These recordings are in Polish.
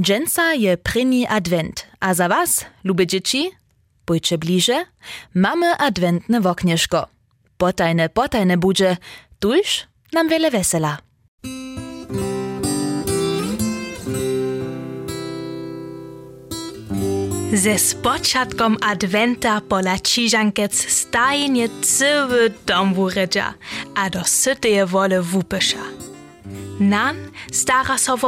Dżęca je pryni advent, a za was, lubię dzieci, bójcie bliże, mamy adwentne woknieszko. Potajne, potajne budzie, tuż nam wiele wesela. Ze spočatkom adventa pola Čižankec stajnie cały dom wuredza, a do syteje wole wupysza. Nan stara so w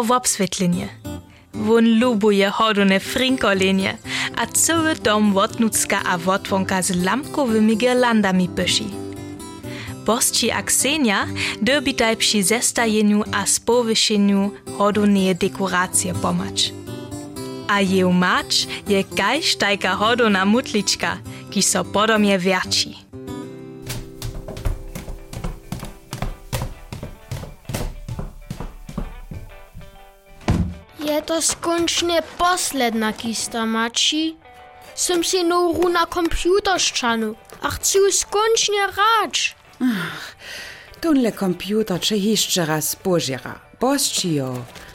obswietlinie. Won lubuje hodone frinkolenie, a cały dom wotnucka a wotwonka z lampkowymi girlandami pysi. Bosci Aksenia dobitaj przy zestajeniu a spowysieniu hodoneje dekoracje pomacz. A jeł mać je kaž tajka hodona mutlička, ki so podomje wierci. To skończnie posledna kista maci. Som si noru na komputer szczanu, a chcę skończnie rać. Tunle komputer czy jeszcze raz pożera. Boscio.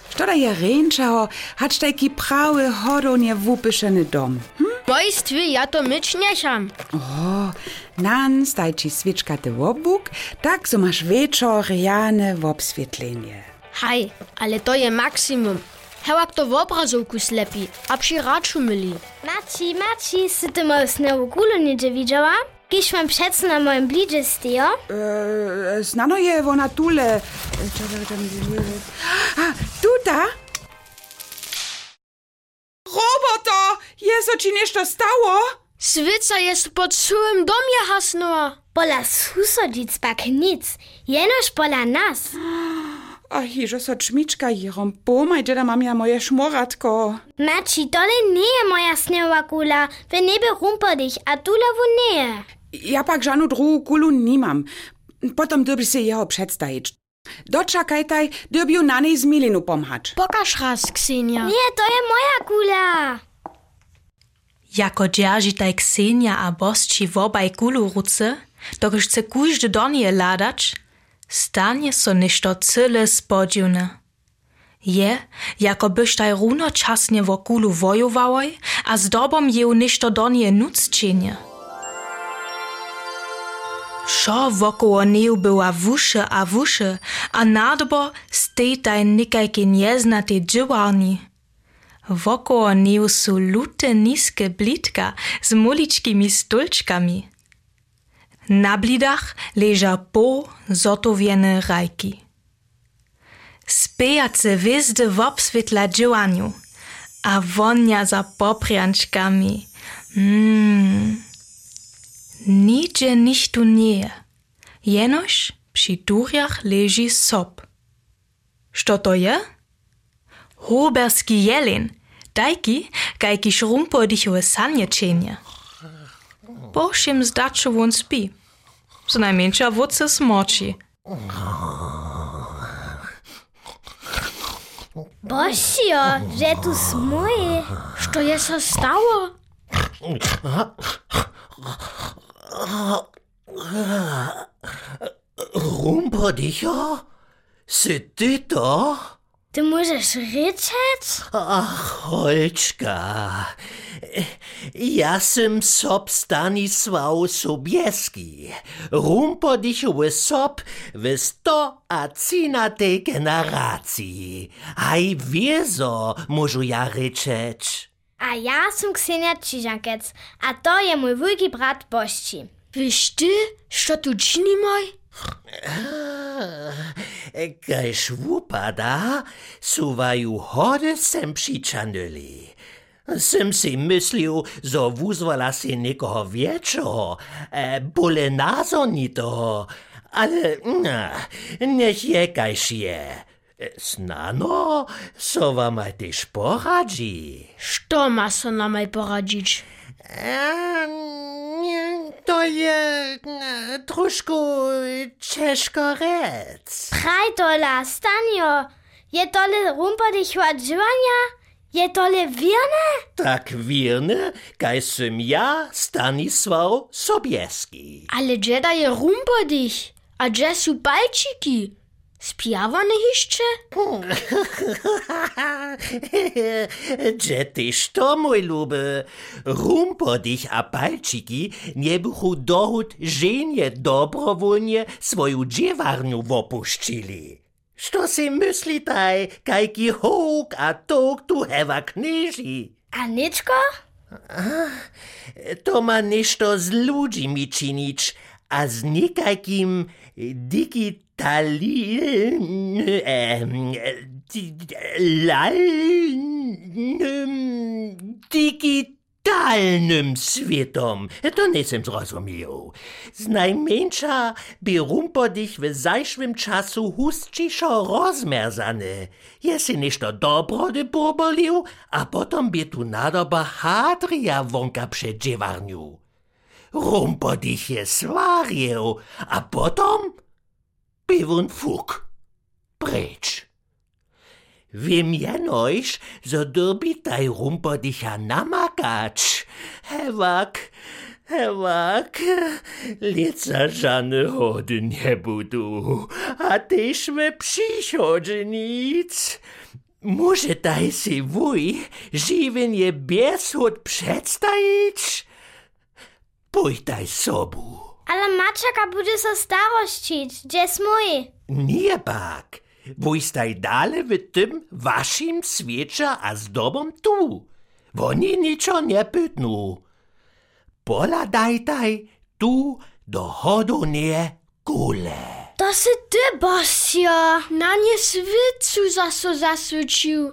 Sztoda je ręczaho, hacz taki prawy hodonie wupyszeny dom. Hm? Bojstwy, ja to myć niecham. O, nan staj ci swieczka te obłuk, tak so masz wieczor rjane w. Haj, ale to je maksimum. Hewak to w obrazovku slepi, a przy raczu myli. Maci, Maci, si ty moją sneugulu nie widziała? Kiś wam przed na moim blidzie stio? E, znano je ona tule. Czekaj, tam- A, tuta? Roboto! Jezo ci nešto stało? Swica jest pod całym domie hasnęła. Pola susodzic pak nic, jenoż pola nas. A hižo so čmička jirom pomaj, da mam ja moje šmoratko. Maci, tole nie je moja sneowa kula, wy niebie rumpodich, a tula wo nie. Ja pak żanu drugu kulu nimam. Potom dobi se jeho předstajić. Dočakajtaj, dobiu na nej z milinu pomhać. Pokaż raz, Ksenia. Nie, to je moja kula. Jako dzieržitaj Ksenia a bosci wobaj kulu ruce, dokiż chce kujdy do nie ladać, stanie so ništo cyle spodziwne. Je, jako byś taj runočasnie wo kulu wojowałoj, a z dobom jeł ništo do nie nucczenie. Šo wokoło neju była wusze a wusze, a nadobo stejtaj nikajki nieznate džiwarni. Wokoło neju su lute niskie blitka z muliczkimi stulczkami. Na blidach leża po zotowiene rajki. Spejace wizdy w obswietla džiwarniu, a wonia za poprianczkami. Mmm. Nigdzie nichtu nie. Jenoż przy durjach leży sop. Što to je? Huberski jeleń, tajki, kajki šrumpo dichowe sanje povšim zdaču on spi. Znajmniejsza wódce smoczy. Bosio, że tu smuje. Co je się stało? Rumpodicho? Sy ty to? Ty możesz ryczeć? Ach, Holczka. Ja sam sob Stanisław Sobieski. Rumpodichowy sob w sto a cinatej generacji. Aj wiezo możu ja ryczeć. A ja som Ksenia Čižankec, a to je mój wujki brat Bošči. Wiesz ty, co tu činimaj? Kaž wupada, suwaju hody sem přičanuli. Sem si myslil, zo wuzwala si nikoho wieczo, e, bole nazonito, ale na, niech je kaž je. Snano, so wam też poradzi. Co ma so na maj poradzić? To je e, trošku ciężko rec. Trajtola, Stanio, je tole rumpodich odżywania? Je tole wierne? Tak wierny, kaj sym ja, Stanisław Sobieski. Ale gdzie daje rumpodich? A gdzie są palciki? Spijawany jeszcze? Gdzie tyż to, mój luby? Rumpo dich a palčiki nie bychu dohód żenie dobrowolnie swoją dziewarniu wopuścili. Što si myślitaj, kajki hołk a tok tu hewa knyži? A Nitko? To ma nešto z ludźmi czynić, a z nikajkim digitali... Talin, äh, digitalnym svetom. To nie jsem zrozumiał. Z najmniejsza dich rumpodich w zajszłym czasu hustciszo rozmerzane. Jesi ništo dobro de porbolił, a potem by tu nadoba hadria wonka przed dziewarniu. Rumpodich je swarjeł, a potem... by wun fuk. Precz. Wiem jenoś, zo dobitaj rumpo dicha namakać. Hewak, hewak, lica żadne chody nie budu, a tyż me przychodzi nic. Może daj si wuj żywienie bez przedstawić? Pójdaj sobu. Ale Maczaka bude so starościć. Gdzie jest mój? Nie pak. Wójstaj dalej w tym waszym świecie, a z dobą tu. Oni niczo nie pytną. Poladajtaj tu do hodu nie kule. To si ty, Bosio. Na nie swycu zaso zaswycił.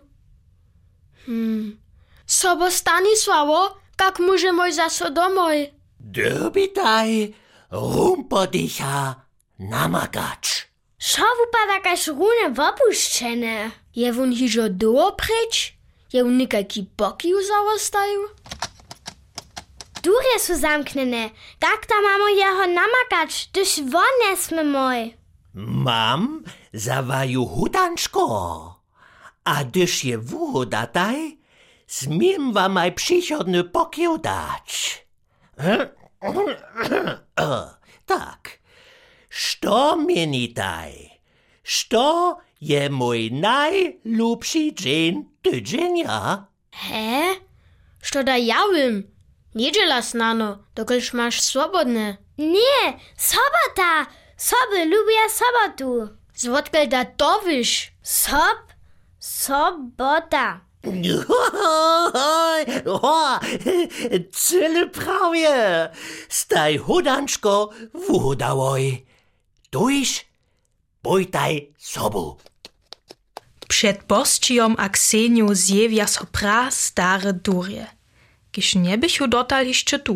Hmm. Sobo Stanisławo, jak może mój zaso domoj? Dobitaj rumpodicha namakacz. Šo vypadá kaž rúne v opuščené? Je wun hižo duo preč? Je wun nikaki boki zaostaju? Dúrie sú zamknené. Jak tam mamo jeho namakać, gdyż von nesme môj? Mam zawaju hudanczko. A gdyż je wuhodataj, smiem wam aj przychodny pokieł dać. o, tak. Što mienitaj? Što je mój najlubszy dzień tydzienia? Hä? Što da ja wiem? Niedziela snano, dokąd masz swobodne. Nie, sobota! Soby lubię sobotu. Zwodkel da to wiesz? Sob? Sobota. O, Cyle prawie. Staj hudanczko wuhodałoj. Tuż pójtaj sobu. Przed Boscijom a zjewia so pra stare durje, kiż nie byś dotal jeszcze tu.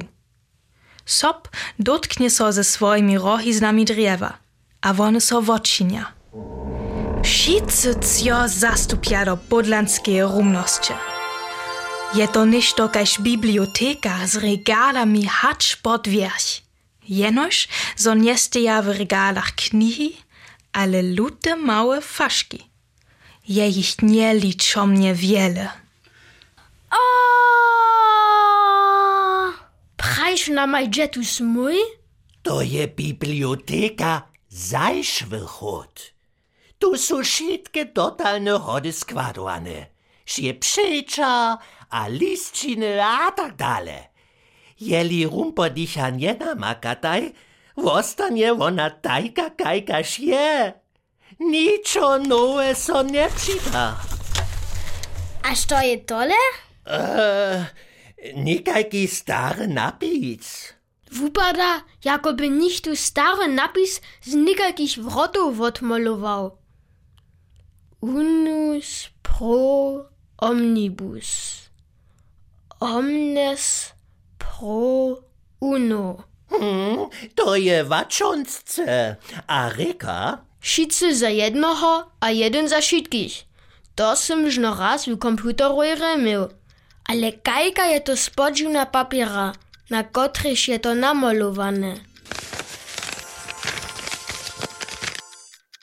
Sop dotknie so ze swoimi rohiznami drzewa, a one so wodčinia. Wszyscy cio zastupia do podlanskiej rumności. Je to ništo kaž biblioteka z regalami hacz pod wierch. Jenoż, zo nie steja w regalach knihi, ale lute małe faszki. Je ich nie liczą mnie wiele. O! Prajš na maj džetus mój? To je biblioteka zajszwy chód. Tu są wszystkie totalne chody składowane. Się przycza, a listczyny, a tak dalej. Jeli rumpo dicha nie namakataj, wostanie ona tajka kajkaż je. Niczo nowe so nie przyda. A što je tole? Eee, nikajki stary napis. Wupada, jakoby nicht tu stary napis z nikakich wrotów odmalował. Unus pro omnibus. Omnes pro uno. Hmm, to je waczące, a reka Wszyscy za jednoho, a jeden za wszystkich. To som już no raz w komputerojre miał. Ale kajka je to spodziwna papiera, na kotryż je to namalowane.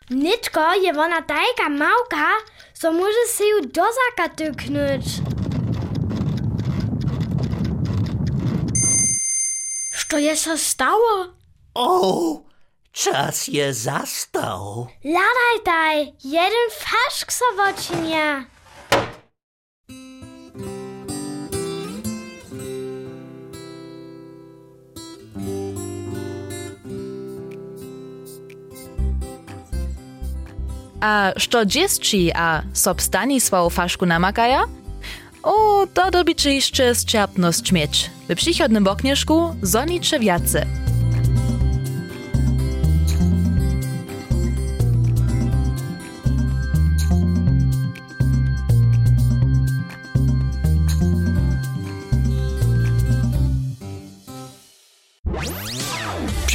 Nitko je ona tajka małka, so może se ju do zaka tyknąć. Co je so stało? O, Czas je zastał. Ladaj daj, jeden faszk soboczynia. A što dziesci a sob Stanisław faszku namakaja? O, to dobicie jeszcze zczerpność mieć. W przychodnym oknieszku zonicze wiace.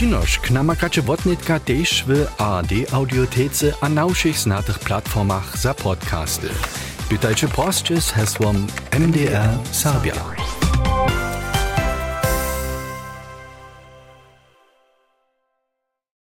Činoš, knamakacz wotnitka też w AD audiotece a nałszych znatych platformach za podcasty. Pytajcie prosty z hasłem MDR Sabia.